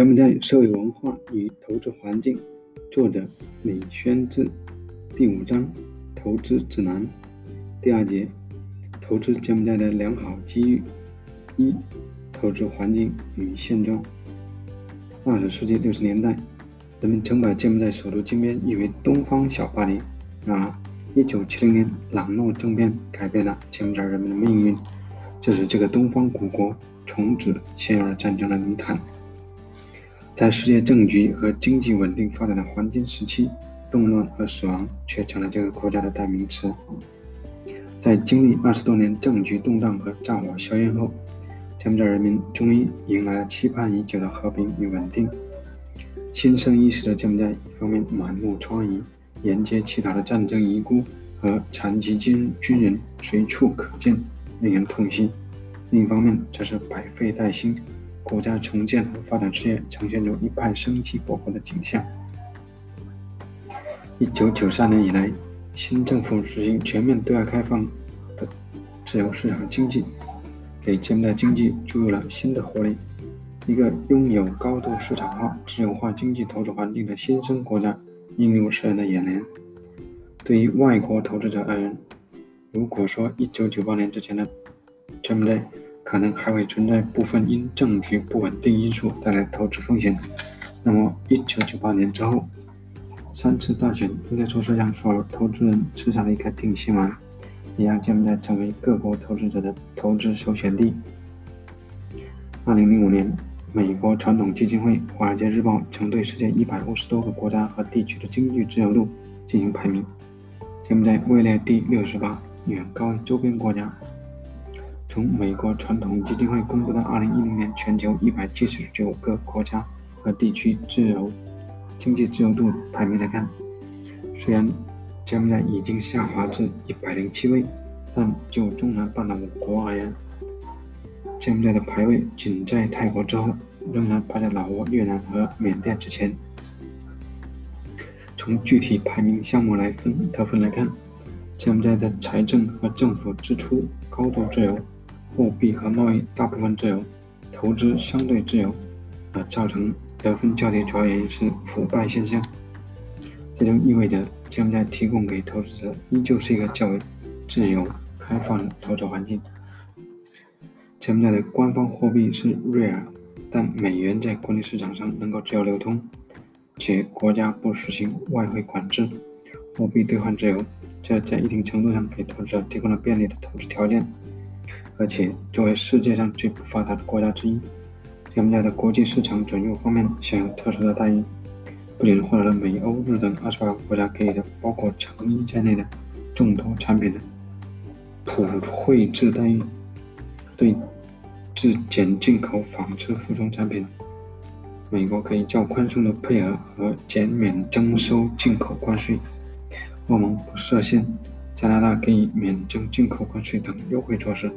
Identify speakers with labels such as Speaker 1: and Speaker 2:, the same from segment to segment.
Speaker 1: 柬埔寨社会文化与投资环境，作者李宣志，第五章投资指南，第二节投资柬埔寨的良好机遇。一、投资环境与现状。二十世纪六十年代，人们曾把柬埔寨首都金边誉为“东方小巴黎”。然而，一九七零年朗诺政变改变了柬埔寨人们的命运，这使这个东方古国从此陷入了战争的泥潭。在世界政局和经济稳定发展的黄金时期，动乱和死亡却成了这个国家的代名词。在经历二十多年政局动荡和战火硝烟后，柬埔寨人民终于迎来了期盼已久的和平与稳定。新生伊始的柬埔寨，一方面满目疮痍，沿街乞讨的战争遗孤和残疾军军人随处可见，令人痛心；另一方面，则是百废待兴。国家重建和发展事业呈现出一派生机勃勃的景象。一九九三年以来，新政府实行全面对外开放的自由市场经济，给柬埔寨经济注入了新的活力。一个拥有高度市场化、自由化经济投资环境的新生国家映入世人的眼帘。对于外国投资者而言，如果说一九九八年之前的柬埔寨，可能还会存在部分因政局不稳定因素带来投资风险。那么，一九九八年之后，三次大选应该说是让所有投资人吃上了一颗定心丸，也让柬埔寨成为各国投资者的投资首选地。二零零五年，美国传统基金会《华尔街日报》曾对世界一百五十多个国家和地区的经济自由度进行排名，柬埔寨位列第六十八，远高于周边国家。从美国传统基金会公布的2010年全球179个国家和地区自由经济自由度排名来看，虽然柬埔寨已经下滑至107位，但就中南半岛五国而言，柬埔寨的排位仅在泰国之后，仍然排在老挝、越南和缅甸之前。从具体排名项目来分得分来看，柬埔寨的财政和政府支出高度自由。货币和贸易大部分自由，投资相对自由，而造成得分较低主要原因是腐败现象。这就意味着柬埔寨提供给投资者依旧是一个较为自由开放的投资环境。柬埔寨的官方货币是瑞尔，但美元在国内市场上能够自由流通，且国家不实行外汇管制，货币兑换自由，这在一定程度上给投资者提供了便利的投资条件。而且，作为世界上最不发达的国家之一，柬埔寨的国际市场准入方面享有特殊的待遇，不仅获得了美、欧、日等二十八个国家给予的包括成衣在内的众多产品的普惠制待遇，对自检进口纺织服装产品，美国可以较宽松的配额和减免征收进口关税，欧盟不设限，加拿大给予免征进口关税等优惠措施。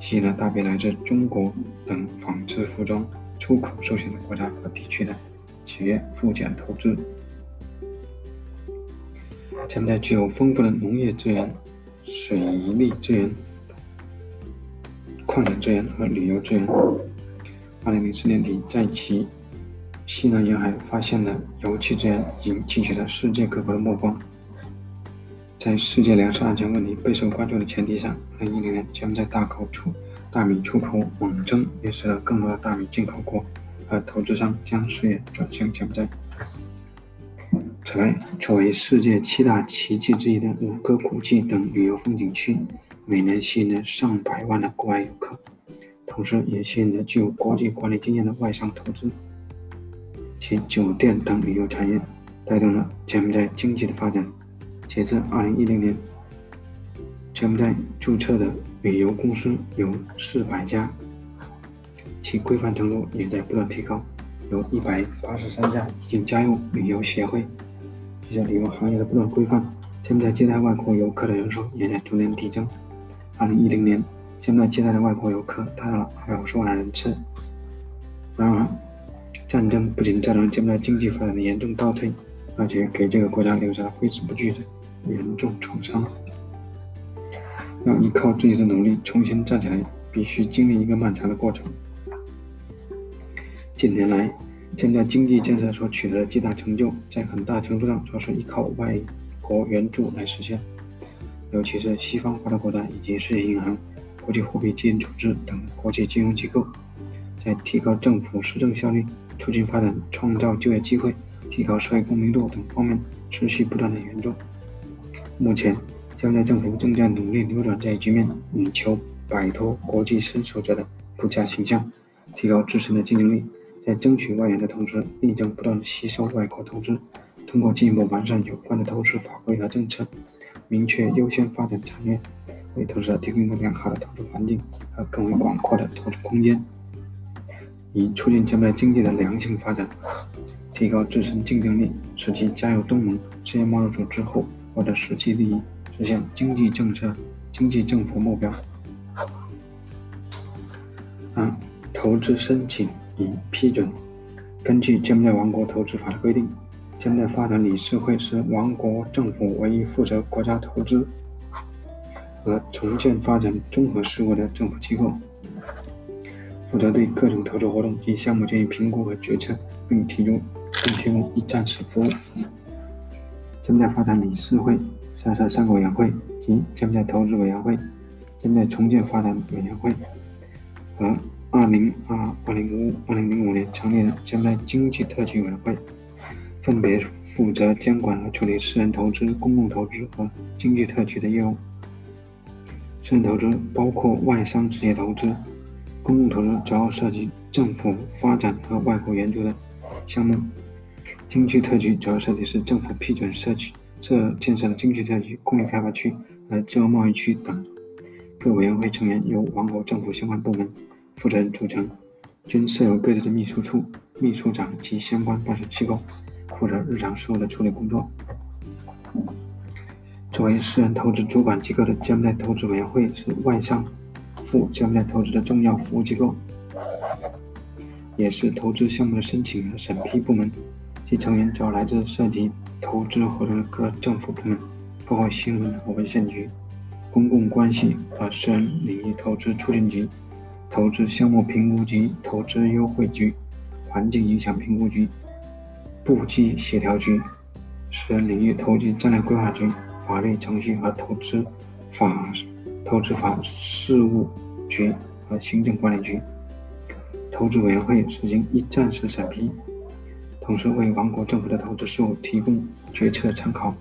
Speaker 1: 吸引了大批来自中国等纺织服装出口受限的国家和地区的企业赴柬投资。柬埔寨具有丰富的农业资源、水利资源、矿产资源和旅游资源。2004年底，在其西南沿海发现的油气资源已经汲取了世界各国的目光。在世界粮食安全问题备受关注的前提下，2010年柬埔寨大口出大米出口猛增，也使得更多的大米进口国和投资商将视野转向柬埔寨。此外，作为世界七大奇迹之一的五个古迹等旅游风景区，每年吸引了上百万的国外游客，同时也吸引了具有国际管理经验的外商投资。其酒店等旅游产业带动了柬埔寨经济的发展。截至二零一零年，柬埔寨注册的旅游公司有四百家，其规范程度也在不断提高，有一百八十三家已经加入旅游协会。随着旅游行业的不断规范，柬埔寨接待外国游客的人数也在逐年递增。二零一零年，柬埔寨接待的外国游客达到了二百五十万人次。然而，战争不仅造成柬埔寨经济发展的严重倒退，而且给这个国家留下了挥之不去的。严重创伤，要依靠自己的努力重新站起来，必须经历一个漫长的过程。近年来，现在经济建设所取得的巨大成就，在很大程度上主要是依靠外国援助来实现，尤其是西方发达国家以及世界银行、国际货币基金组织等国际金融机构，在提高政府施政效率、促进发展、创造就业机会、提高社会公平度等方面持续不断的援助。目前，柬埔寨政府正在努力扭转这一局面，以求摆脱国际伸手者的不佳形象，提高自身的竞争力。在争取外援的同时，力争不断吸收外国投资，通过进一步完善有关的投资法规和政策，明确优先发展产业，为投资者提供一个良好的投资环境和更为广阔的投资空间，以促进柬埔寨经济的良性发展，提高自身竞争力，使其加入东盟、世界贸易组织后获得实际利益，实现经济政策、经济政府目标。嗯、投资申请。已批准。根据柬埔寨王国投资法的规定，柬埔寨发展理事会是王国政府唯一负责国家投资和重建发展综合事务的政府机构，负责对各种投资活动及项目进行评估和决策，并提供并提供一站式服务。柬埔寨发展理事会下设三个委员会，及柬埔寨投资委员会、柬埔寨重建发展委员会和。二零二二零五二零零五年成立的柬埔寨经济特区委员会，分别负责监管和处理私人投资、公共投资和经济特区的业务。私人投资包括外商直接投资，公共投资主要涉及政府发展和外国援助的项目。经济特区主要涉及是政府批准设区设建设的经济特区、工业开发区和自由贸易区等。各委员会成员由王国政府相关部门。负责人组成，均设有各自的秘书处、秘书长及相关办事机构，负责日常事务的处理工作。作为私人投资主管机构的柬埔寨投资委员会是外商赴柬埔寨投资的重要服务机构，也是投资项目的申请和审批部门。其成员主要来自涉及投资活动的各政府部门，包括新闻和文献局、公共关系和私人领域投资促进局。投资项目评估局、投资优惠局、环境影响评估局、部际协调局、私人领域投资战略规划局、法律程序和投资法投资法事务局和行政管理局。投资委员会实行一站式审批，同时为王国政府的投资事务提供决策参考，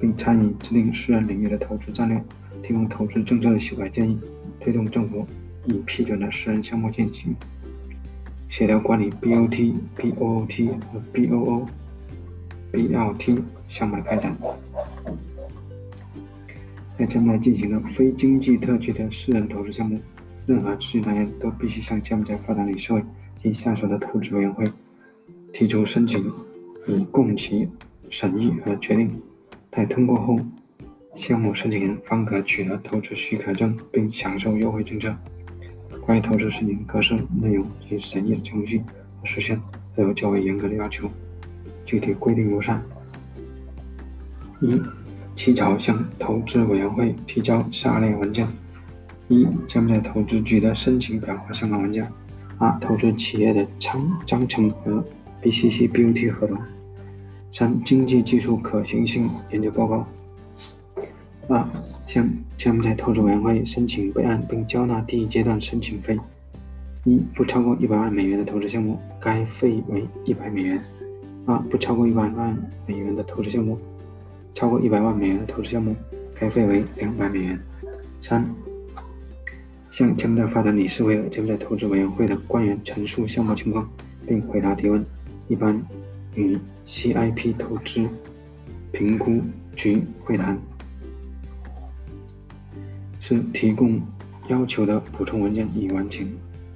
Speaker 1: 并参与制定私人领域的投资战略，提供投资政策的修改建议，推动政府。已批准的私人项目进行协调管理 BOT、BOOT 和 BOO、BLT 项目的开展。在柬埔寨进行的非经济特区的私人投资项目，任何持续人员都必须向柬埔寨发展理事会及下属的投资委员会提出申请，以供其审议和决定。待通过后，项目申请人方可取得投资许可证，并享受优惠政策。关于投资申请格式、内容及审议的程序和时限，都有较为严格的要求。具体规定如下：一、起草向投资委员会提交下列文件：一、将在投资局的申请表和相关文件；二、投资企业的章章程和 BCC-BOT 合同；三、经济技术可行性研究报告。二、向柬埔寨投资委员会申请备案并交纳第一阶段申请费：一、不超过一百万美元的投资项目，该费为一百美元；二、不超过一百万美元的投资项目，超过一百万美元的投资项目，该费为两百美元；三、向柬埔寨发展理事会和柬埔寨投资委员会的官员陈述项目情况并回答提问，一般与 CIP 投资评估局会谈。是提供要求的补充文件已完成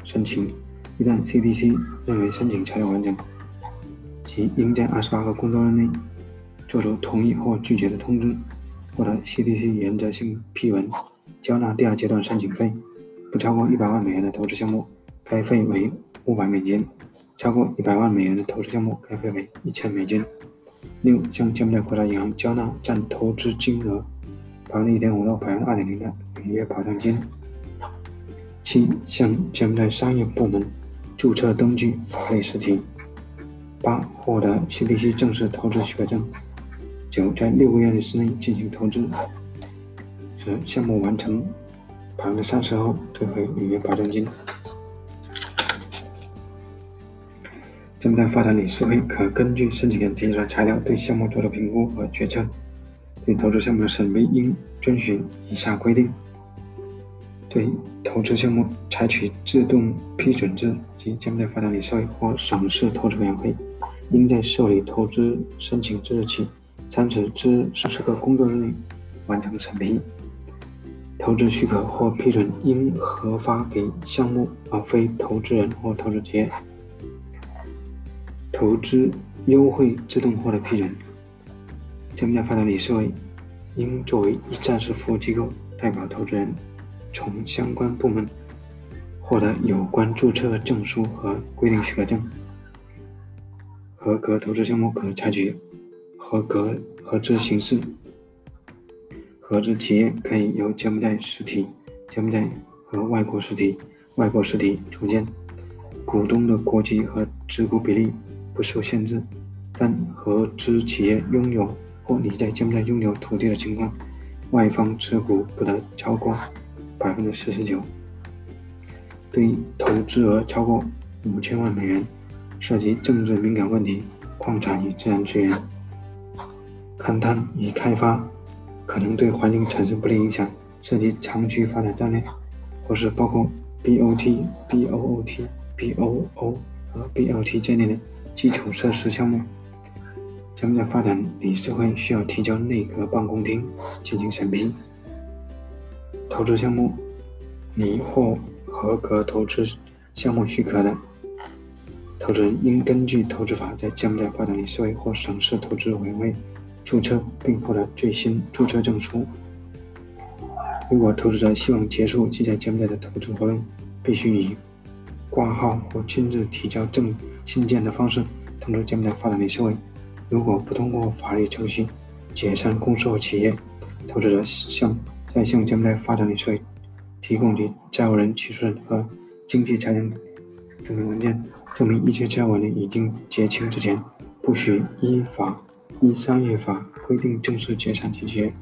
Speaker 1: 申请。一旦 CDC 认为申请材料完整，即应在二十八个工作日内作出同意或拒绝的通知，获得 CDC 原则性批文，交纳第二阶段申请费。不超过一百万美元的投资项目，该费为五百美金；超过一百万美元的投资项目，该费为一千美金。六、向柬埔寨国家银行交纳占投资金额百分之一点五到百分之二点零的。履约保证金。七、向柬埔寨商业部门注册登记法律实体。八、获得 CBC 正式投资许可证；九、在六个月的时内进行投资；十、项目完成百分之三十后退回履约保证金。柬埔寨发展理事会可根据申请人提交的材料对项目做出评估和决策。对投资项目的审批应遵循以下规定：对投资项目采取自动批准制，及柬埔寨发展理事会或省市投资委员会应在受理投资申请之日起三十至四十个工作日内完成审批。投资许可或批准应核发给项目，而非投资人或投资企业。投资优惠自动获得批准。柬埔寨发展理事会应作为一站式服务机构，代表投资人从相关部门获得有关注册证书和规定许可证。合格投资项目可采取合格合资形式。合资企业可以由柬埔寨实体、柬埔寨和外国实体、外国实体组建。股东的国籍和持股比例不受限制，但合资企业拥有。或你在柬埔寨拥有土地的情况，外方持股不得超过百分之四十九。对投资额超过五千万美元、涉及政治敏感问题、矿产与自然资源勘探与开发，可能对环境产生不利影响、涉及长期发展战略，或是包括 BOT、BOOT、BOO 和 BLT 在内的基础设施项目。柬埔寨发展理事会需要提交内阁办公厅进行审批。投资项目拟获合格投资项目许可的投资人，应根据投资法在柬埔寨发展理事会或省市投资委员会注册，并获得最新注册证书。如果投资者希望结束其在柬埔寨的投资活动，必须以挂号或亲自提交证信件的方式通知柬埔寨发展理事会。如果不通过法律程序解散公司或企业，投资者向在向柬埔寨发展理事会提供其债务人起诉人和经济财产证明文件，证明一切债务人已经结清之前，不许依法依商业法规定正式解散其企业。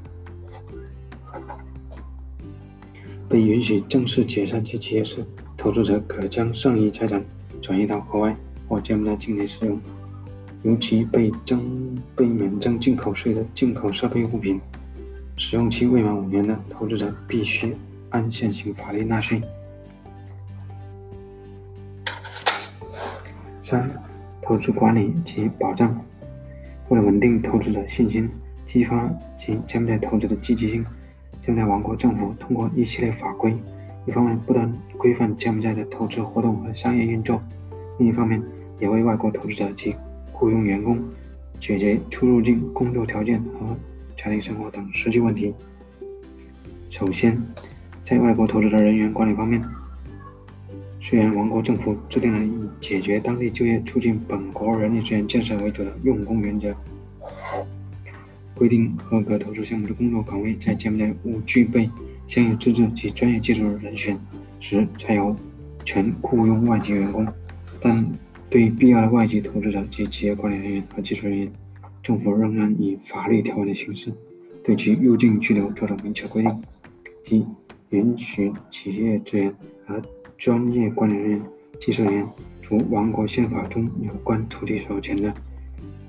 Speaker 1: 被允许正式解散其企业时，投资者可将剩余财产转移到国外或柬埔寨境内使用。尤其被征被免征进口税的进口设备物品，使用期未满五年的投资者必须按现行法律纳税。三、投资管理及保障。为了稳定投资者信心，激发其柬埔寨投资的积极性，柬埔寨王国政府通过一系列法规，一方面不断规范柬埔寨的投资活动和商业运作，另一方面也为外国投资者及雇佣员工，解决出入境、工作条件和家庭生活等实际问题。首先，在外国投资的人员管理方面，虽然王国政府制定了以解决当地就业、促进本国人力资源建设为主的用工原则，规定合格投资项目的工作岗位在柬埔寨务具备相应资质及专业技术的人选时，才有权雇佣外籍员工，但。对于必要的外籍投资者及企业管理人员和技术人员，政府仍然以法律条文的形式对其入境居留做出明确规定，即允许企业职员和专业管理人员、技术人员除王国宪法中有关土地所有权的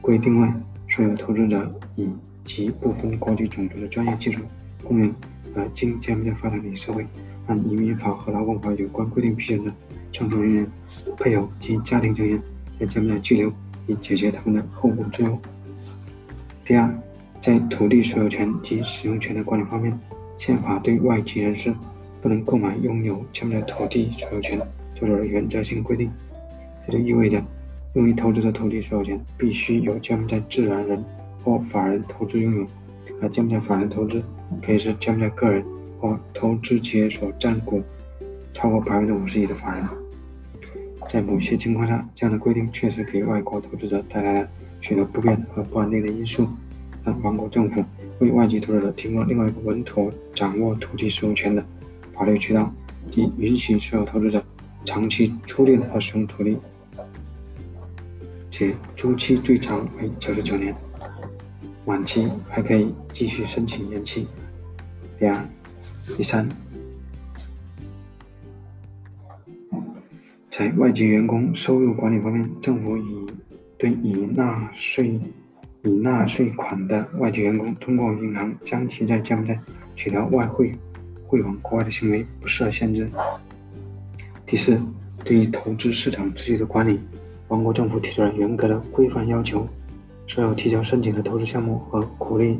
Speaker 1: 规定外，所有投资者以及不分国籍种族的专业技术工人和经柬埔寨发展理事会按移民法和劳工法有关规定批准的。承租人员、配偶及家庭成员在柬埔寨居留，以解决他们的后顾之忧。第二，在土地所有权及使用权的管理方面，宪法对外籍人士不能购买、拥有柬埔寨土地所有权做出了原则性规定。这就意味着，用于投资的土地所有权必须由柬埔寨自然人或法人投资拥有，而柬埔寨法人投资可以是柬埔寨个人或投资企业所占股超过百分之五十一的法人。在某些情况下，这样的规定确实给外国投资者带来了许多不便和不安定的因素。但王国政府为外籍投资者提供了另外一个稳妥掌握土地使用权的法律渠道，即允许所有投资者长期租赁和使用土地。且租期最长为九十九年，满期还可以继续申请延期。第二、第三，在外籍员工收入管理方面，政府已对已纳税已纳税款的外籍员工，通过银行将其在柬埔寨取得外汇汇往国外的行为不设限制。第四，对于投资市场秩序的管理。王国政府提出了严格的规范要求，所有提交申请的投资项目和鼓励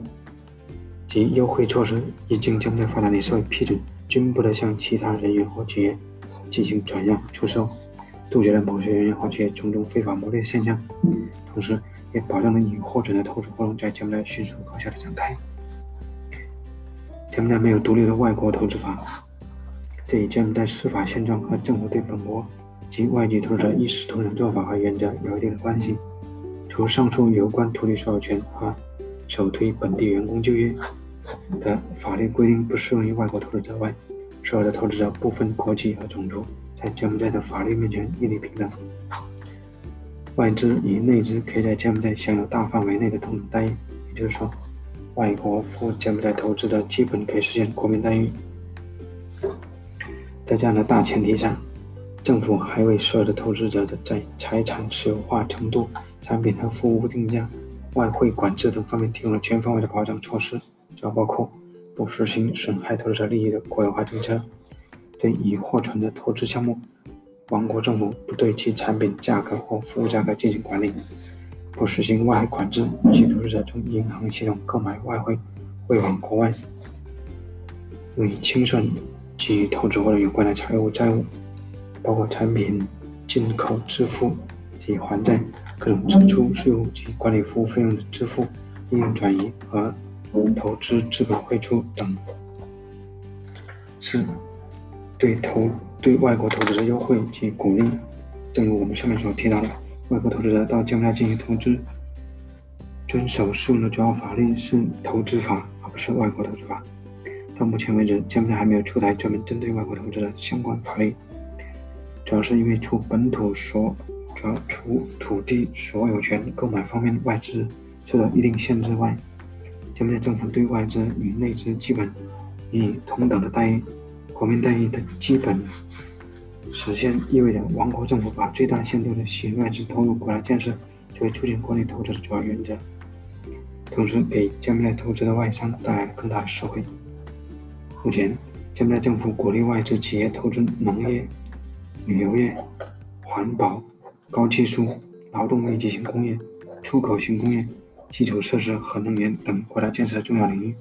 Speaker 1: 及优惠措施一经将在发展里受批准，均不得向其他人员或企业进行转让、出售，杜绝了某些人员或企业从中非法牟利的现象。同时，也保证了已获准的投资活动在柬埔寨迅速高效的展开。柬埔寨没有独立的外国投资法，这与柬埔寨司法现状和政府对本国。及外籍投资者一视同仁做法和原则有一定的关系。除上述有关土地所有权和首推本地员工就业的法律规定不适用于外国投资者外，所有的投资者不分国籍和种族，在柬埔寨的法律面前一律平等。外资与内资可以在柬埔寨享有大范围内的同等待遇，也就是说，外国赴柬埔寨投资者基本可以实现国民待遇。在这样的大前提下。政府还为所有的投资者的在财产私有化程度、产品和服务定价、外汇管制等方面提供了全方位的保障措施，主要包括不实行损害投资者利益的国有化政策，对已获准的投资项目，王国政府不对其产品价格或服务价格进行管理，不实行外汇管制，其投资者从银行系统购买外汇汇往国外，用以清算及投资或者有关的财务债务。包括产品进口支付及还债、各种支出、税务及管理服务费用的支付、利润转移和投资资本汇出等。四、对投对外国投资者优惠及鼓励。正如我们上面所提到的，外国投资者到加拿大进行投资，遵守适用的主要法律是投资法，而不是外国投资法。到目前为止，加拿大还没有出台专门针对外国投资的相关法律。主要是因为除本土所主要除土地所有权购买方面外资受到一定限制外，柬埔寨政府对外资与内资基本以同等的待遇，国民待遇的基本实现，意味着王国政府把最大限度的吸引外资投入国家建设作为促进国内投资的主要原则，同时给柬埔寨投资的外商带来更大的实惠。目前，柬埔寨政府鼓励外资企业投资农业。旅游业、环保、高技术、劳动密集型工业、出口型工业、基础设施和能源等国家建设的重要领域，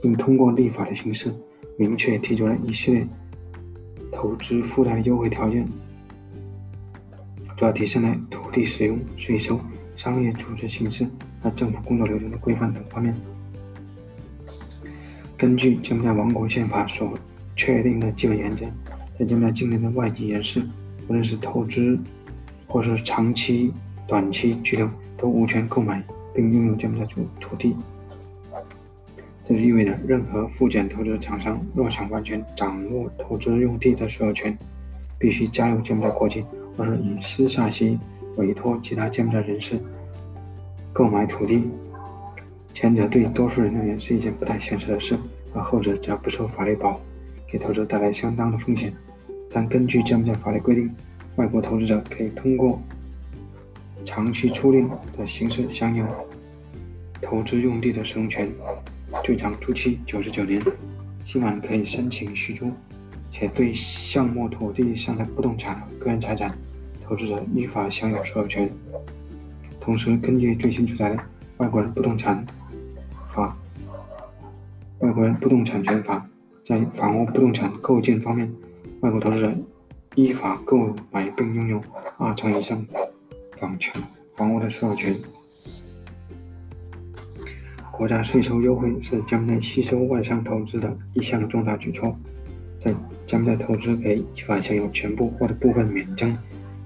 Speaker 1: 并通过立法的形式明确提出了一系列投资附带优惠条件，主要体现在土地使用、税收、商业组织形式和政府工作流程的规范等方面。根据柬埔寨王国宪法所确定的基本原则。在柬埔寨境内的外籍人士，无论是投资或是长期、短期居留，都无权购买并拥有柬埔寨土土地。这就意味着，任何赴柬投资厂商若想完全掌握投资用地的所有权，必须加入柬埔寨国籍，或是以私下协议委托其他柬埔寨人士购买土地。前者对多数人而言是一件不太现实的事，而后者则不受法律保护。给投资带来相当的风险，但根据柬埔寨法律规定，外国投资者可以通过长期租赁的形式享有投资用地的使用权，最长租期九十九年，期满可以申请续租，且对项目土地上的不动产个人财产，投资者依法享有所有权。同时，根据最新出台的《外国人不动产法》《外国人不动产权法》。在房屋不动产构建方面，外国投资者依法购买并拥有二层以上房权房屋的所有权。国家税收优惠是将来吸收外商投资的一项重大举措。在将来投资可以依法享有全部或者部分免征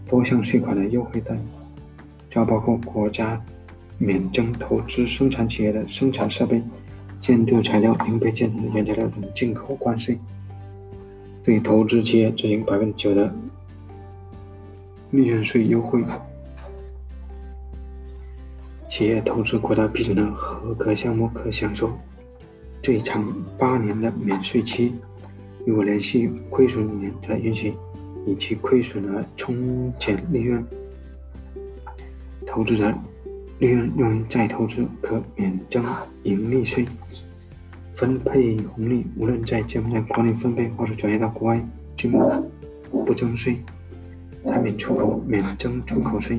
Speaker 1: 多项税款的优惠待遇，主要包括国家免征投资生产企业的生产设备。建筑材料、零配件和原材料等进口关税，对投资企业执行百分之九的利润税优惠，企业投资国家批准的合格项目可享受最长八年的免税期，如果连续亏损五年，则允许以其亏损额冲减利润。投资者利润用于再投资，可免征盈利税。分配红利，无论在柬埔寨国内分配或者转移到国外，均不征税。产品出口免征出口税。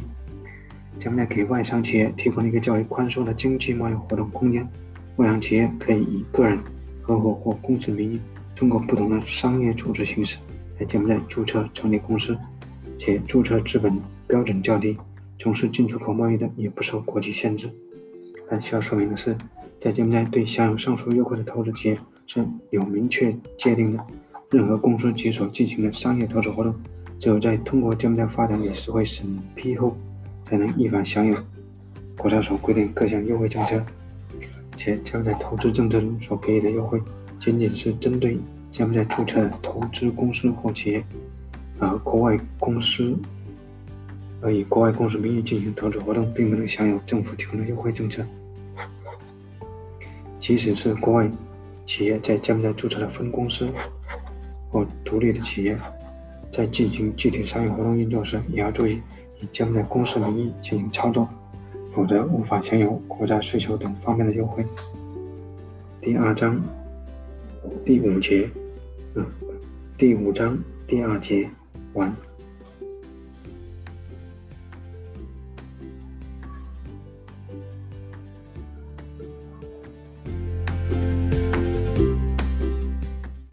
Speaker 1: 将来给外商企业提供了一个较为宽松的经济贸易活动空间。外商企业可以以个人、合伙或公司名义，通过不同的商业组织形式在柬埔寨注册成立公司，且注册资本标准较低，从事进出口贸易的也不受国籍限制。但需要说明的是，在柬埔寨对享有上述优惠的投资企业是有明确界定的。任何公司及所进行的商业投资活动，只有在通过柬埔寨发展理事会审批后。才能依法享有国家所规定各项优惠政策，且将在投资政策中所给予的优惠，仅仅是针对柬埔寨注册的投资公司或企业，而国外公司而以国外公司名义进行投资活动，并不能享有政府提供的优惠政策。即使是国外企业在柬埔寨注册的分公司或独立的企业，在进行具体商业活动运作时，也要注意。以将在公司名义进行操作，否则无法享有国家税收等方面的优惠。第二章第五节，嗯，第五章第二节完。